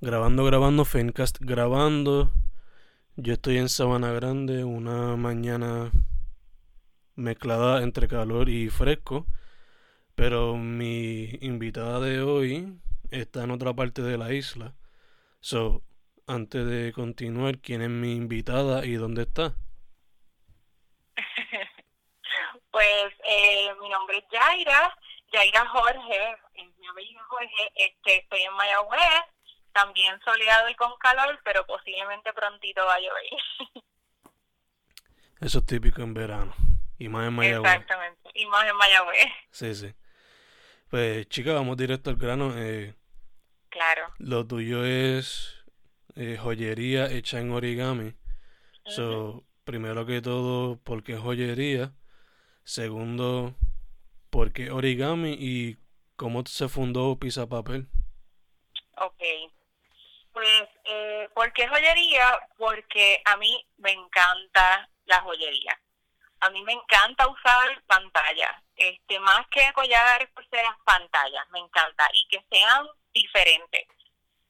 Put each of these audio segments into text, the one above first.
Grabando, grabando, Fencast grabando. Yo estoy en Sabana Grande, una mañana mezclada entre calor y fresco. Pero mi invitada de hoy está en otra parte de la isla. So, antes de continuar, ¿quién es mi invitada y dónde está? pues eh, mi nombre es Yaira, Yaira Jorge, mi apellido Jorge, este, estoy en Mayagüez, también soleado y con calor, pero posiblemente prontito va a llover. Eso es típico en verano, y más en Mayagüez. Exactamente, y más en Mayagüez. Sí, sí. Pues chica, vamos directo al grano. Eh, claro. Lo tuyo es eh, joyería hecha en origami. So, primero que todo, ¿por qué joyería? Segundo, ¿por qué origami? Y cómo se fundó Pisa Papel. Ok. Pues, eh, ¿por qué joyería? Porque a mí me encanta la joyería. A mí me encanta usar pantallas, este, más que collares, sean pantallas, me encanta, y que sean diferentes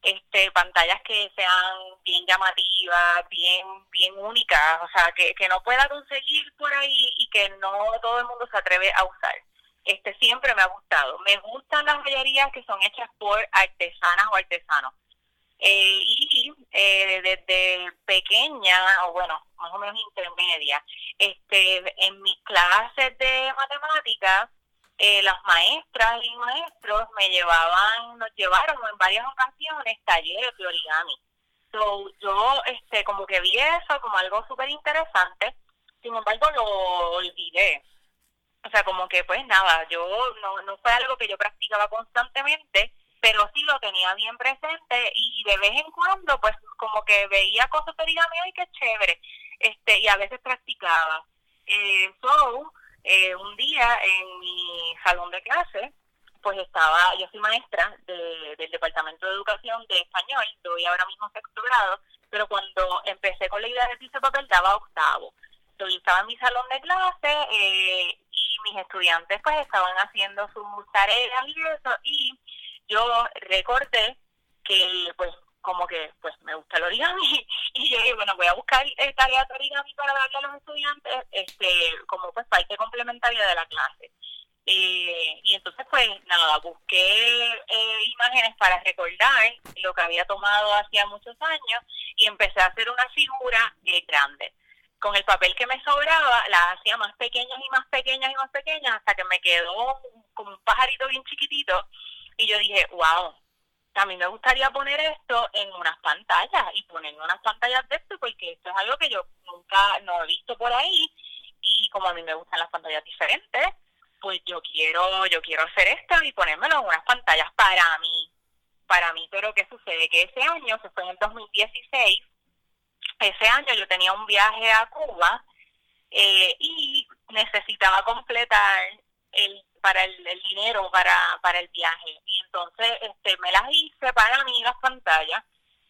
este pantallas que sean bien llamativas, bien bien únicas, o sea, que, que no pueda conseguir por ahí y que no todo el mundo se atreve a usar. Este siempre me ha gustado. Me gustan las joyerías que son hechas por artesanas o artesanos. Eh, y eh, desde pequeña, o bueno, más o menos intermedia, este en mis clases de matemáticas, eh, las maestras y maestros me llevaban, nos llevaron en varias ocasiones talleres de origami. So, yo este como que vi eso como algo súper interesante, sin embargo lo olvidé. O sea, como que pues nada, yo no, no fue algo que yo practicaba constantemente, pero sí lo tenía bien presente y de vez en cuando pues como que veía cosas de origami y qué chévere, este y a veces practicaba. Eh, so, eh, un día en mi salón de clase, pues estaba, yo soy maestra del Departamento de Educación de Español, doy ahora mismo sexto grado, pero cuando empecé con la idea de piso papel daba octavo. Entonces, estaba en mi salón de clase eh, y mis estudiantes pues estaban haciendo sus tareas y eso, y yo recordé que pues como que pues me gusta el origami y yo dije bueno voy a buscar eh, tareas de origami para darle a los estudiantes este como pues parte complementaria de la clase eh, y entonces pues nada busqué eh, imágenes para recordar lo que había tomado hacía muchos años y empecé a hacer una figura eh, grande. Con el papel que me sobraba las hacía más pequeñas y más pequeñas y más pequeñas hasta que me quedó como un pajarito bien chiquitito y yo dije wow a mí me gustaría poner esto en unas pantallas y poner unas pantallas de esto porque esto es algo que yo nunca no he visto por ahí y como a mí me gustan las pantallas diferentes, pues yo quiero yo quiero hacer esto y ponérmelo en unas pantallas para mí, para mí, pero ¿qué sucede? Que ese año, se fue en el 2016, ese año yo tenía un viaje a Cuba eh, y necesitaba completar el para el, dinero para, para el viaje. Y entonces este me las hice para mí las pantallas,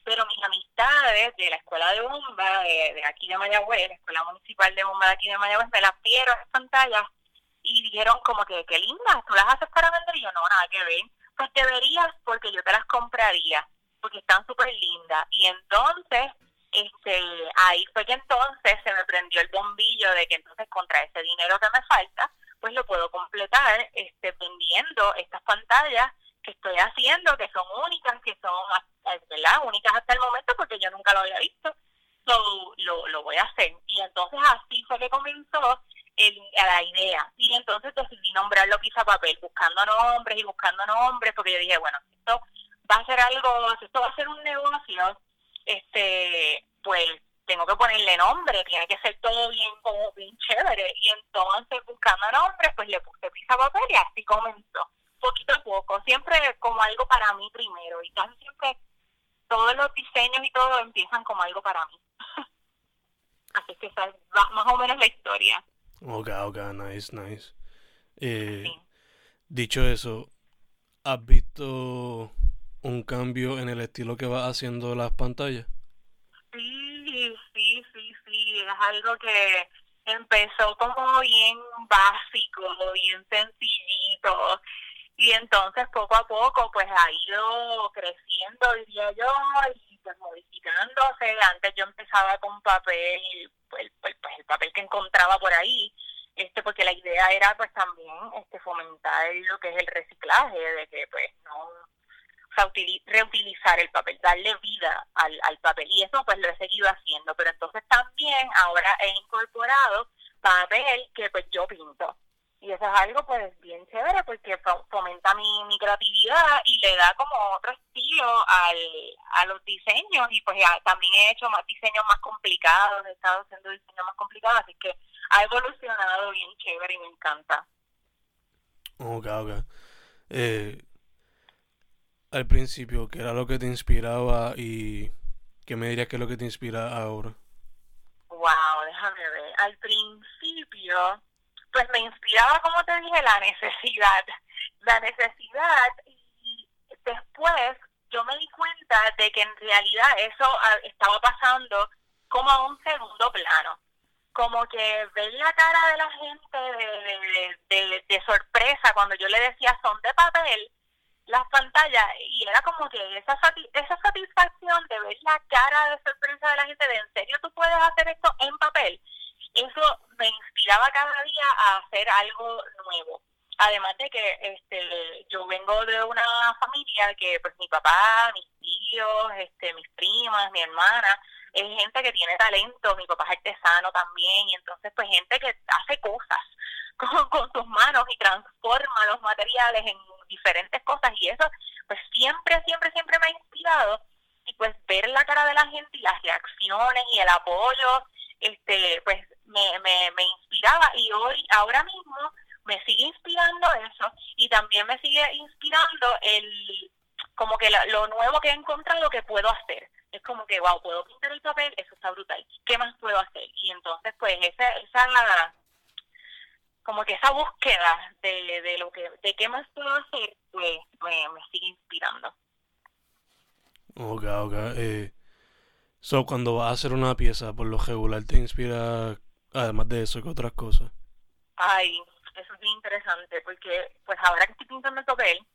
pero mis amistades de la escuela de bomba de, aquí de Mayagüez, la escuela municipal de bomba de aquí de Mayagüez, me las vieron las pantallas y dijeron como que qué lindas, tú las haces para vender y yo no, nada que ver. Pues deberías porque yo te las compraría, porque están súper lindas. Y entonces este ahí fue que entonces se me prendió el bombillo de que entonces contra ese dinero que me falta pues lo puedo completar este, vendiendo estas pantallas que estoy haciendo, que son únicas, que son ¿verdad? únicas hasta el momento porque yo nunca lo había visto. So, lo, lo voy a hacer. Y entonces así fue que comenzó el, la idea. Y entonces decidí nombrarlo Pizza Papel, buscando nombres y buscando nombres, porque yo dije, bueno, esto va a ser algo, esto va a ser un negocio, este pues tengo que ponerle nombre, tiene que ser todo bien como bien chévere. Y entonces buscando nombres, pues le puse pizza papel y así comenzó, poquito a poco, siempre como algo para mí primero. Y casi siempre todos los diseños y todo empiezan como algo para mí. Así que esa es más o menos la historia. Ok, ok, nice, nice. Eh, Dicho eso, ¿has visto un cambio en el estilo que va haciendo las pantallas? Sí, sí, sí, sí. Es algo que empezó como bien básico, bien sencillito. Y entonces poco a poco pues ha ido creciendo, diría yo, y pues modificándose. Antes yo empezaba con papel, pues, pues, pues el papel que encontraba por ahí este porque la idea era pues también este fomentar lo que es el reciclaje de que pues no reutilizar el papel darle vida al, papel y eso pues lo he seguido haciendo pero entonces también ahora he incorporado papel que pues yo pinto y eso es algo pues bien chévere porque fomenta mi, mi creatividad y le da como otro estilo al, a los diseños y pues ya, también he hecho más diseños más complicados, he estado haciendo diseños más complicados, así que ha evolucionado bien chévere y me encanta. Ok, ok. Eh, al principio, ¿qué era lo que te inspiraba y qué me dirías que es lo que te inspira ahora? Wow, déjame ver. Al principio, pues me inspiraba, como te dije, la necesidad. La necesidad y después yo me di cuenta de que en realidad eso ah, estaba pasando como a un segundo plano como que ver la cara de la gente de, de, sorpresa cuando yo le decía son de papel las pantallas y era como que esa esa satisfacción de ver la cara de sorpresa de la gente de en serio tú puedes hacer esto en papel eso me inspiraba cada día a hacer algo nuevo. Además de que este yo vengo de una familia que pues mi papá mis tíos este mis primas mi hermana es gente que tiene talento, mi papá es artesano también, y entonces pues gente que hace cosas con, con sus manos y transforma los materiales en diferentes cosas y eso pues siempre, siempre, siempre me ha inspirado y pues ver la cara de la gente y las reacciones y el apoyo, este pues me, me, me inspiraba y hoy, ahora mismo me sigue inspirando eso y también me sigue inspirando el como que lo nuevo que he encontrado que puedo hacer es como que, wow, puedo pintar el papel, eso está brutal. ¿Qué más puedo hacer? Y entonces, pues, esa, esa como que esa búsqueda de, de lo que, de qué más puedo hacer, pues, me, me sigue inspirando. Ok, ok. Eh, so, cuando vas a hacer una pieza, por lo regular, ¿te inspira, además de eso, que otras cosas? Ay, eso es bien interesante, porque, pues, ahora que estoy pintando el papel,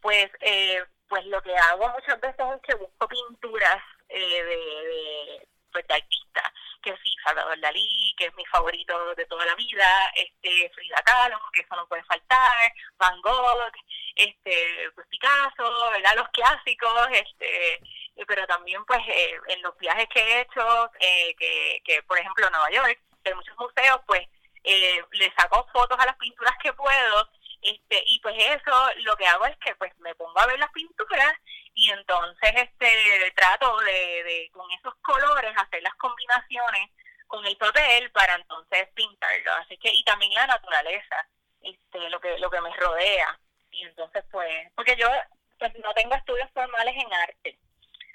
pues, eh, pues lo que hago muchas veces es que busco pinturas eh, de, pues, de artistas, que sí, Salvador Dalí, que es mi favorito de toda la vida, este Frida Kahlo, que eso no puede faltar, Van Gogh, este pues Picasso, ¿verdad? los clásicos, este pero también pues eh, en los viajes que he hecho, eh, que, que por ejemplo Nueva York, hay muchos museos, pues eh, le saco fotos a las pinturas que puedo este y pues eso lo que hago es que pues me pongo a ver las pinturas y entonces este trato de, de con esos colores hacer las combinaciones con el papel para entonces pintarlo. Así que y también la naturaleza este lo que lo que me rodea. Y entonces pues porque yo pues no tengo estudios formales en arte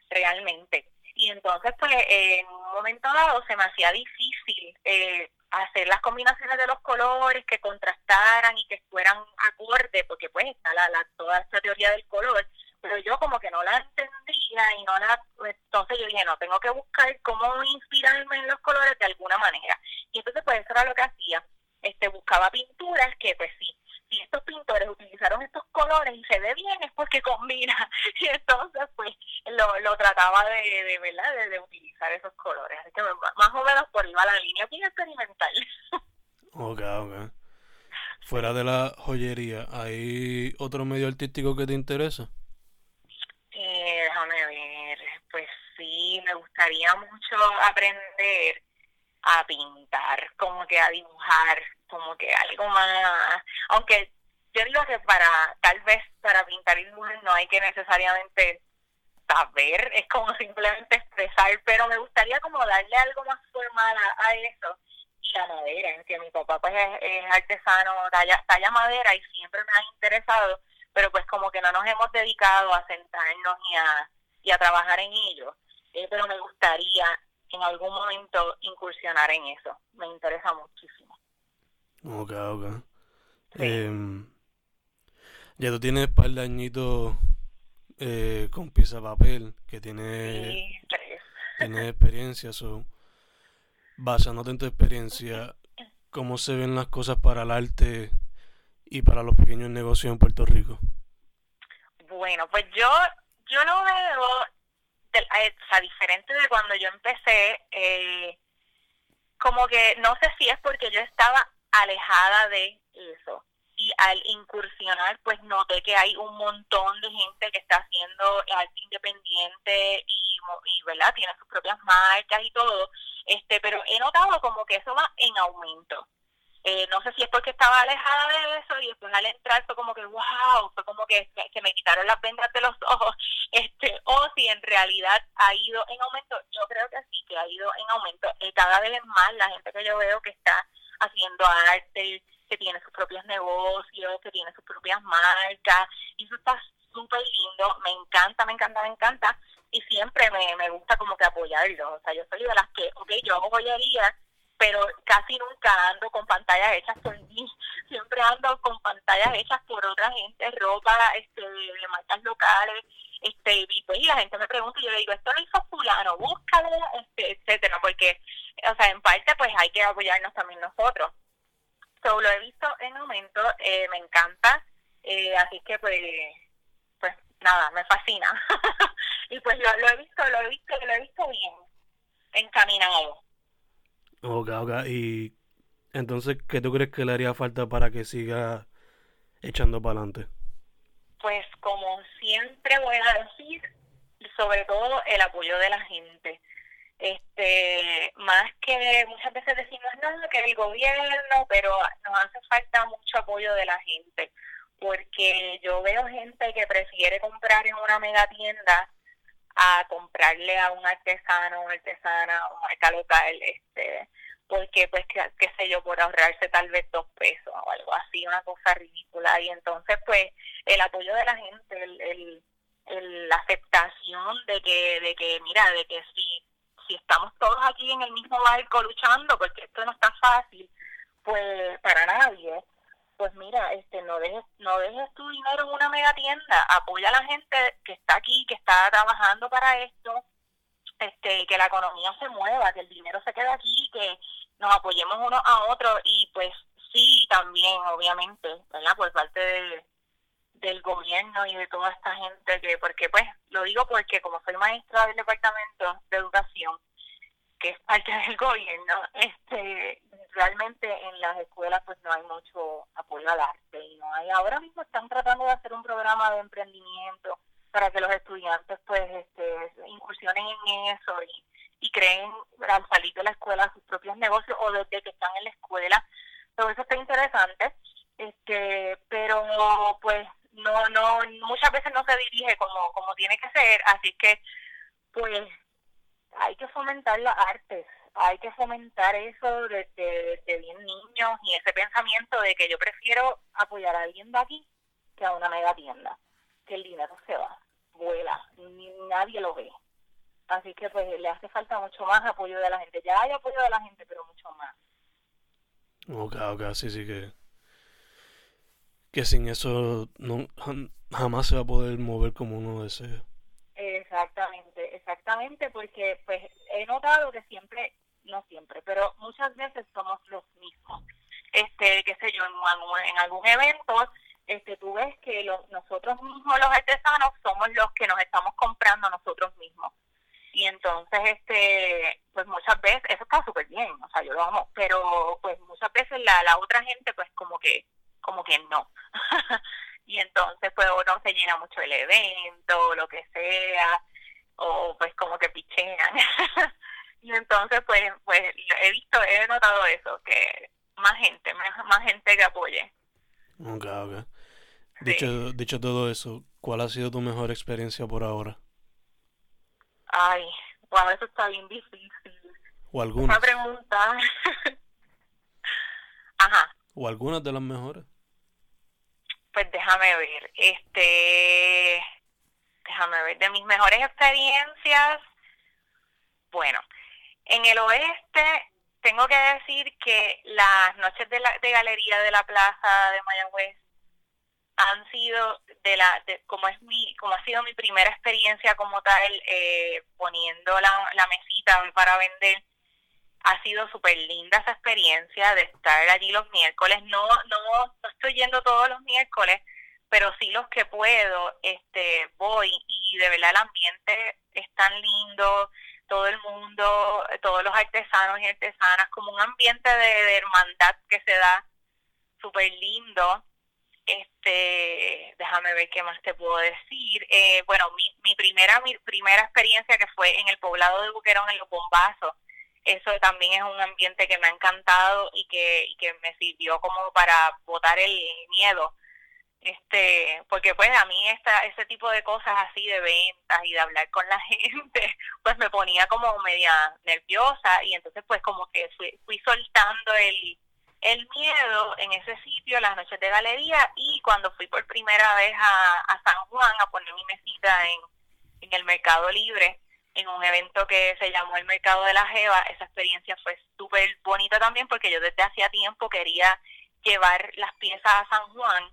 realmente. Y entonces pues en un momento dado se me hacía difícil eh, hacer las combinaciones de los colores que contrastaran y que fueran acorde, porque pues está la, la, toda esta teoría del color, pero yo como que no la entendía y no la, entonces yo dije, no, tengo que buscar cómo inspirarme en los colores de alguna manera. Y entonces pues eso era lo que hacía, este buscaba pinturas que pues sí, si estos pintores utilizaron estos colores y se ve bien es porque combina. Y entonces, pues, lo, lo trataba de, de ¿verdad? De, utilizar esos colores. Así que más o menos por iba la línea bien experimental. Ok, ok. Fuera de la joyería, ¿hay otro medio artístico que te interesa? Eh, déjame ver. Pues sí, me gustaría mucho aprender a pintar, como que a dibujar, como que algo más, aunque yo digo que para, tal vez para pintar dibujar no hay que necesariamente saber, es como simplemente expresar, pero me gustaría como darle algo más formal a, eso y la madera, que mi papá pues es, artesano, talla, talla madera y siempre me ha interesado, pero pues como que no nos hemos dedicado a sentarnos y a y a trabajar en ello, eh, pero me gustaría en algún momento incursionar en eso. Me interesa muchísimo. Ok, ok. Em, ya tú tienes un par de añitos eh, con pieza de papel, que tiene, tiene experiencia. So, basándote en tu experiencia, ¿cómo se ven las cosas para el arte y para los pequeños negocios en Puerto Rico? Bueno, pues yo, yo lo veo eh, o sea, diferente de cuando yo empecé. Eh, como que no sé si es porque yo estaba alejada de eso. Y al incursionar pues noté que hay un montón de gente que está haciendo arte independiente y, y verdad tiene sus propias marcas y todo. Este pero he notado como que eso va en aumento. Eh, no sé si es porque estaba alejada de eso y después al entrar fue como que wow fue como que se me quitaron las vendas de los ojos. Este o si en realidad ha ido en aumento. Yo creo que sí que ha ido en aumento. Eh, cada vez más la gente que yo veo que está haciendo arte que tiene sus propios negocios, que tiene sus propias marcas, y eso está súper lindo, me encanta, me encanta, me encanta, y siempre me, me gusta como que apoyarlo, o sea, yo soy de las que, ok, yo hago joyería, pero casi nunca ando con pantallas hechas por mí, siempre ando con pantallas hechas por otra gente, ropa este, de marcas locales, este, y, pues, y la gente me pregunta y yo le digo, esto lo hizo fulano, búscalo, este, etcétera, porque, o sea, en parte pues hay que apoyarnos también nosotros lo he visto en aumento, eh, me encanta, eh, así que pues, pues nada, me fascina. y pues lo, lo, he visto, lo he visto, lo he visto bien, encaminado. Ok, ok, y entonces, ¿qué tú crees que le haría falta para que siga echando para adelante? Pues como siempre voy a decir, sobre todo el apoyo de la gente este más que muchas veces decimos no que el gobierno pero nos hace falta mucho apoyo de la gente porque yo veo gente que prefiere comprar en una mega tienda a comprarle a un artesano o artesana o marca local este porque pues qué, sé yo por ahorrarse tal vez dos pesos o algo así una cosa ridícula. Y entonces pues el apoyo de la gente el, el, el aceptación de que de que mira de que si si estamos todos aquí en el mismo barco luchando, porque esto no está fácil, pues para nadie, pues mira, este no dejes no dejes tu dinero en una mega tienda, apoya a la gente que está aquí, que está trabajando para esto, este que la economía se mueva, que el dinero se quede aquí, que nos apoyemos uno a otro y pues sí, también obviamente, ¿verdad? Por parte de, del gobierno y de toda esta gente que, porque pues, lo digo porque como soy maestra del departamento de educación, que es parte del gobierno, este, realmente en las escuelas pues no hay mucho apoyo al arte y no hay, ahora mismo están tratando de hacer un programa de emprendimiento para que los estudiantes pues este, incursionen en eso y, y creen al salir de la escuela sus propios negocios o desde que están en la escuela, todo eso está interesante, este, pero pues no, no, muchas veces no se dirige como, como tiene que ser, así que pues hay que fomentar las artes, hay que fomentar eso desde, desde bien niños y ese pensamiento de que yo prefiero apoyar a alguien de aquí que a una mega tienda, que el dinero se va, vuela, ni nadie lo ve. Así que pues le hace falta mucho más apoyo de la gente. Ya hay apoyo de la gente, pero mucho más. Ok, ok, sí, sí que que sin eso no, jamás se va a poder mover como uno desea. Exactamente, exactamente, porque pues he notado que siempre, no siempre, pero muchas veces somos los mismos. Este, qué sé yo, en, algún evento, este, tú ves que los, nosotros mismos los artesanos somos los que nos estamos comprando nosotros mismos. Y entonces, este, pues muchas veces, eso está súper bien, o sea, yo lo amo, pero pues muchas veces la, la otra gente pues como que como que no. Pues uno se llena mucho el evento, lo que sea, o pues como que pichean. y entonces pues pues he visto, he notado eso, que más gente, más, gente que apoye. Ok, ok. Dicho, dicho todo eso, ¿cuál ha sido tu mejor experiencia por ahora? Ay, wow, eso está bien difícil. ¿O alguna? Una pregunta. Ajá. ¿O algunas de las mejores? Pues déjame ver, este, déjame ver, de mis mejores experiencias, bueno, en el oeste tengo que decir que las noches de, la, de galería de la plaza de Mayagüez han sido de la como es mi como ha sido mi primera experiencia como tal eh, poniendo la, la mesita para vender ha sido súper linda esa experiencia de estar allí los miércoles no no no estoy yendo todos los miércoles pero sí los que puedo este voy y de verdad el ambiente es tan lindo todo el mundo, todos los artesanos y artesanas, como un ambiente de, hermandad que se da súper lindo. Este, déjame ver qué más te puedo decir. Eh, bueno, mi, mi primera mi primera experiencia que fue en el poblado de Buquerón, en los bombazos. Eso también es un ambiente que me ha encantado y que, que me sirvió como para botar el miedo. Este porque pues a mí esta ese tipo de cosas así de ventas y de hablar con la gente pues me ponía como media nerviosa y entonces pues como que fui, fui soltando el el miedo en ese sitio las noches de galería y cuando fui por primera vez a, a San Juan a poner mi mesita en, en el Mercado Libre en un evento que se llamó el Mercado de la Jeva, esa experiencia fue súper bonita también porque yo desde hacía tiempo quería llevar las piezas a San Juan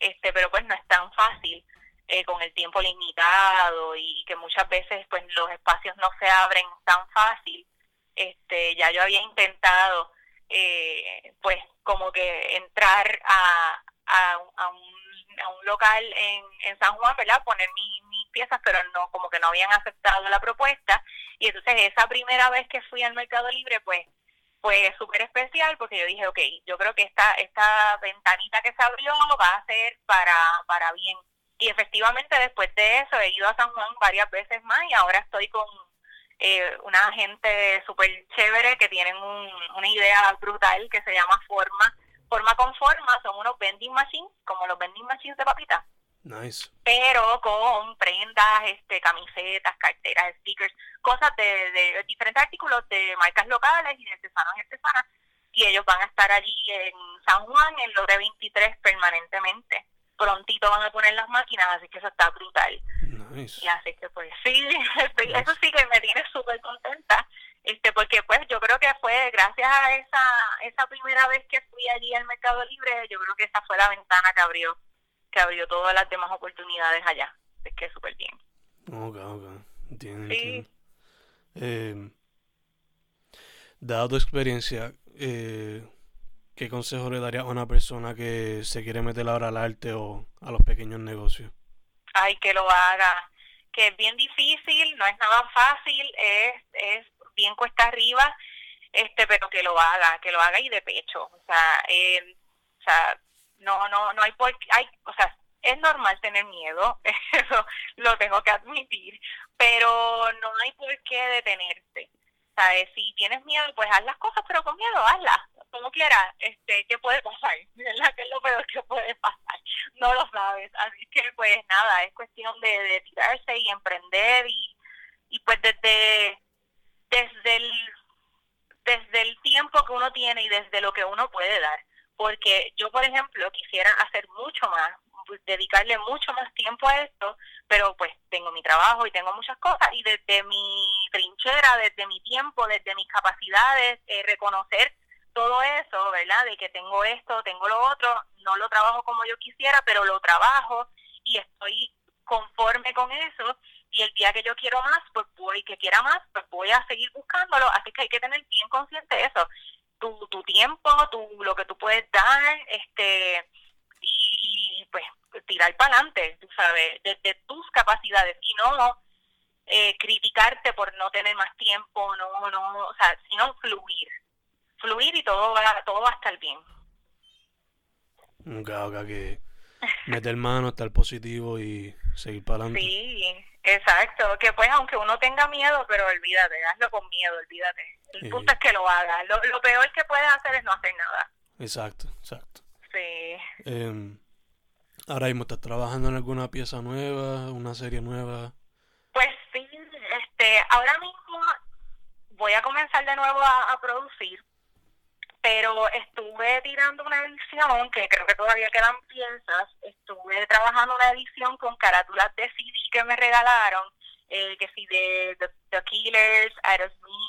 este pero pues no es tan fácil eh, con el tiempo limitado y que muchas veces pues los espacios no se abren tan fácil este ya yo había intentado eh, pues como que entrar a, a, a, un, a un local en, en San Juan, ¿verdad? Poner mis piezas, pero no, como que no habían aceptado la propuesta. Y entonces esa primera vez que fui al Mercado Libre, pues fue súper especial porque yo dije, ok, yo creo que esta, esta ventanita que se abrió va a ser para, para bien. Y efectivamente después de eso he ido a San Juan varias veces más y ahora estoy con eh, una gente súper chévere que tienen un, una idea brutal que se llama Forma. Forma con Forma son unos vending machines, como los vending machines de papitas Nice. Pero con prendas, este, camisetas, carteras, stickers, cosas de, de diferentes artículos de marcas locales y de artesanos y artesanas. Y ellos van a estar allí en San Juan, en Lore 23, permanentemente. Prontito van a poner las máquinas, así que eso está brutal. Nice. Y así que pues sí, eso sí que me tiene súper contenta, este porque pues yo creo que fue gracias a esa esa primera vez que fui allí al Mercado Libre, yo creo que esa fue la ventana que abrió que abrió todas las demás oportunidades allá. Es que es súper bien. Ok, ok. Entiendo, Sí. entiendo. Eh, dada tu experiencia, eh, ¿qué consejo le darías a una persona que se quiere meter ahora al arte o a los pequeños negocios? Ay, que lo haga. Que es bien difícil, no es nada fácil, es, es bien cuesta arriba, este, pero que lo haga, que lo haga y de pecho. O sea, eh, o sea, no, no, no hay por hay, o sea, es normal tener miedo, eso lo tengo que admitir, pero no hay por qué detenerse. ¿Sabes? Si tienes miedo, pues haz las cosas, pero con miedo, hazlas, como quieras. Este, ¿Qué puede pasar? ¿Verdad? ¿Qué es lo peor que puede pasar? No lo sabes. Así que, pues nada, es cuestión de, de tirarse y emprender y, y pues desde, desde, el, desde el tiempo que uno tiene y desde lo que uno puede dar. Porque yo, por ejemplo, quisiera hacer mucho más, dedicarle mucho más tiempo a esto, pero pues tengo mi trabajo y tengo muchas cosas y desde mi trinchera, desde mi tiempo, desde mis capacidades, eh, reconocer todo eso, ¿verdad? De que tengo esto, tengo lo otro, no lo trabajo como yo quisiera, pero lo trabajo y estoy conforme con eso y el día que yo quiero más, pues voy, que quiera más, pues voy a seguir buscándolo, así que hay que tener bien consciente eso, tu, tu tiempo, tu, lo que tú puedes dar, este, y, y pues tirar para adelante, tú sabes, desde tus capacidades y no eh, criticarte por no tener más tiempo, no, no, o sea, sino fluir, fluir y todo va, todo va a estar bien. Ok, ok, que meter mano, estar positivo y seguir para adelante. Sí, exacto, que pues aunque uno tenga miedo, pero olvídate, hazlo con miedo, olvídate. El Sí. punto es que lo hagas, lo, lo peor que puedes hacer es no hacer nada. Exacto, exacto. Sí. Em, ahora mismo estás trabajando en alguna pieza nueva, una serie nueva. Pues sí, este, ahora mismo voy a comenzar de nuevo a, a producir, pero estuve tirando una edición, que creo que todavía quedan piezas, estuve trabajando una edición con carátulas de CD que me regalaron, eh, que sí, de The, Killers, Aerosmith,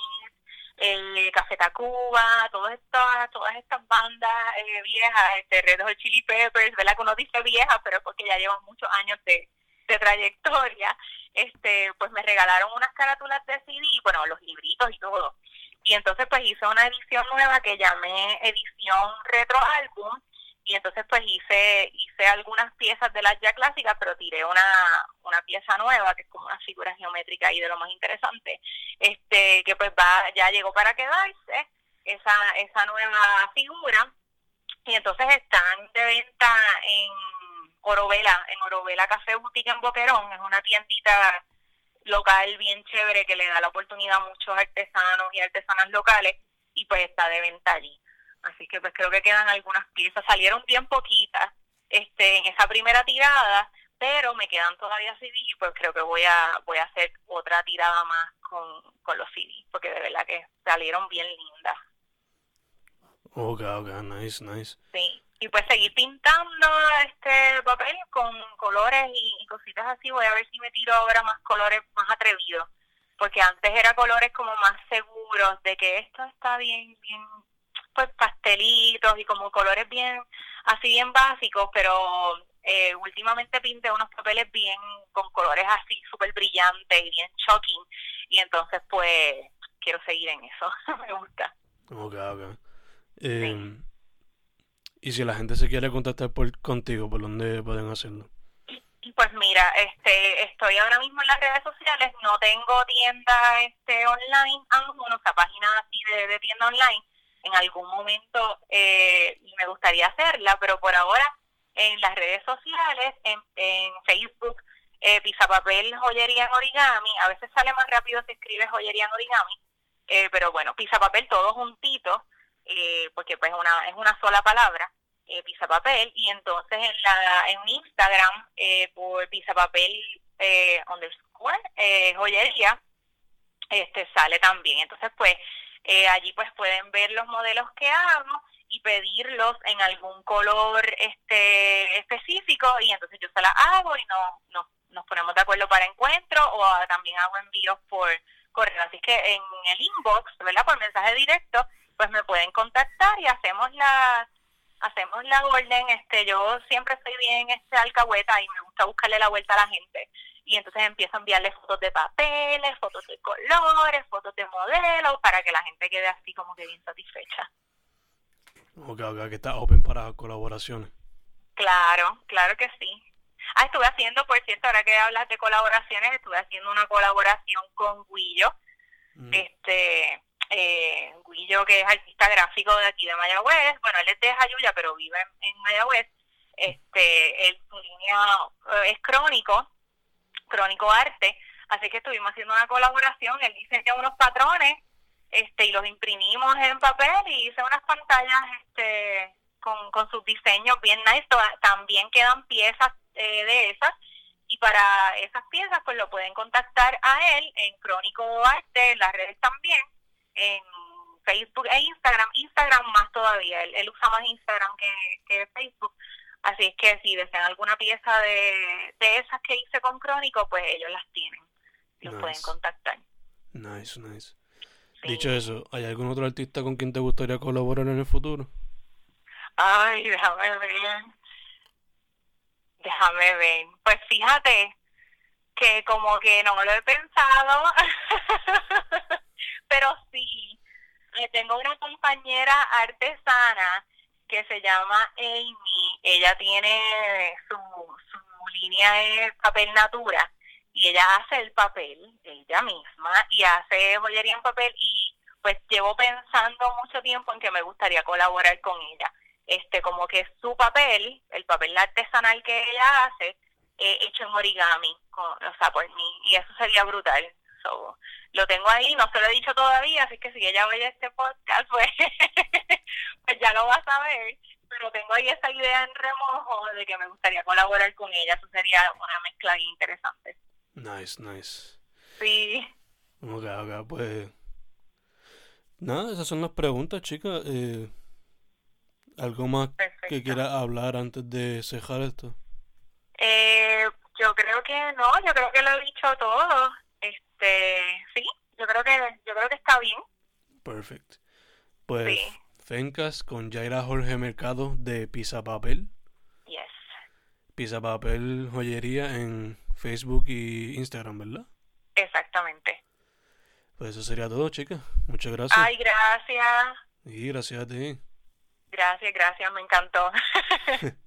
eh, Café Tacuba, todas estas, todas estas bandas eh, viejas, este, Red Hot Chili Peppers, ¿verdad? Que uno dice viejas, pero porque ya llevan muchos años de, de trayectoria, este, pues me regalaron unas carátulas de CD, bueno, los libritos y todo. Y entonces pues hice una edición nueva que llamé edición retro álbum y entonces pues hice hice algunas piezas de las ya clásicas pero tiré una, una pieza nueva que es como una figura geométrica y de lo más interesante este que pues va ya llegó para quedarse esa esa nueva figura y entonces están de venta en Orovela en Orovela Café Boutique en Boquerón es una tiendita local bien chévere que le da la oportunidad a muchos artesanos y artesanas locales y pues está de venta allí. Así que pues creo que quedan algunas piezas, salieron bien poquitas este en esa primera tirada, pero me quedan todavía CD y pues creo que voy a voy a hacer otra tirada más con, con los CD, porque de verdad que salieron bien lindas. Ok, ok, nice, nice. Sí y pues seguir pintando este papel con colores y, cositas así. Voy a ver si me tiro ahora más colores más atrevidos, porque antes era colores como más seguros de que esto está bien, bien, pues pastelitos y como colores bien, así bien básicos, pero eh, últimamente pinté unos papeles bien con colores así súper brillantes y bien shocking, y entonces pues quiero seguir en eso, me gusta. Ok, ok. Eh, y si la gente se quiere contactar por, contigo, ¿por dónde pueden hacerlo? Pues mira, este, estoy ahora mismo en las redes sociales, no tengo tienda este online aún, o sea, página así de, tienda online. En algún momento eh, me gustaría hacerla, pero por ahora en las redes sociales, en, en Facebook, eh, Papel Joyería en Origami, a veces sale más rápido si escribes Joyería en Origami, eh, pero bueno, Papel todo juntito, eh, porque pues una, es una sola palabra, eh, Papel, y entonces en la en Instagram eh, por Papel eh, underscore eh, joyería este sale también. Entonces pues eh, allí pues pueden ver los modelos que hago y pedirlos en algún color este específico y entonces yo se las hago y no, no nos ponemos de acuerdo para encuentro o también hago envíos por correo. Así que en el inbox, ¿verdad? Por mensaje directo, pues me pueden contactar y hacemos la hacemos la orden, este yo siempre estoy bien este alcahueta y me gusta buscarle la vuelta a la gente y entonces empiezo a enviarle fotos de papeles, fotos de colores, fotos de modelos para que la gente quede así como que bien satisfecha. Ok, ok, que está open para colaboraciones. Claro, claro que sí. Ah, estuve haciendo, por cierto, ahora que hablas de colaboraciones, estuve haciendo una colaboración con Guillo, mm. este, eh, Guillo, que es artista gráfico de aquí de Mayagüez, bueno, él es de Jayuya, pero vive en, Mayagüez, este, él, su línea eh, es crónico, crónico arte, así que estuvimos haciendo una colaboración, él diseñó unos patrones, este, y los imprimimos en papel y hice unas pantallas, este, con, con sus diseños bien nice, también quedan piezas eh, de esas, y para esas piezas pues lo pueden contactar a él en Crónico Arte, en las redes también, en Facebook e Instagram, Instagram más todavía, él, usa más Instagram que, Facebook, así es que si desean alguna pieza de, de esas que hice con Crónico, pues ellos las tienen, los pueden contactar. Nice, nice. Dicho eso, ¿hay algún otro artista con quien te gustaría colaborar en el futuro? Ay, déjame ver. Déjame ver. Pues fíjate que como que no lo he pensado. pero sí, tengo una compañera artesana que se llama Amy, ella tiene su, su línea de papel natura y ella hace el papel ella misma y hace joyería en papel y pues llevo pensando mucho tiempo en que me gustaría colaborar con ella. Este, como que su papel, el papel artesanal que ella hace, eh, hecho en origami, o sea, por mí, y eso sería brutal lo tengo ahí, no se lo he dicho todavía, así que si ella oye este podcast, pues, pues ya lo va a saber. Pero tengo ahí esa idea en remojo de que me gustaría colaborar con ella. Eso sería una mezcla interesante. Nice, nice. Sí. Ok, ok, pues. Nada, esas son las preguntas, chicas. Eh, ¿Algo más Perfecto. que quieras hablar antes de cejar esto? Eh, yo creo que no, yo creo que lo he dicho todo. Este, sí, yo creo que yo creo que está bien. Perfect. Pues Sí. Fencas con Yaira Jorge Mercado de Pisa Papel. Yes. Pisa Papel Joyería en Facebook y Instagram, ¿verdad? Exactamente. Pues eso sería todo, chicas. Muchas gracias. Ay, gracias. Y gracias a ti. Gracias, gracias, me encantó.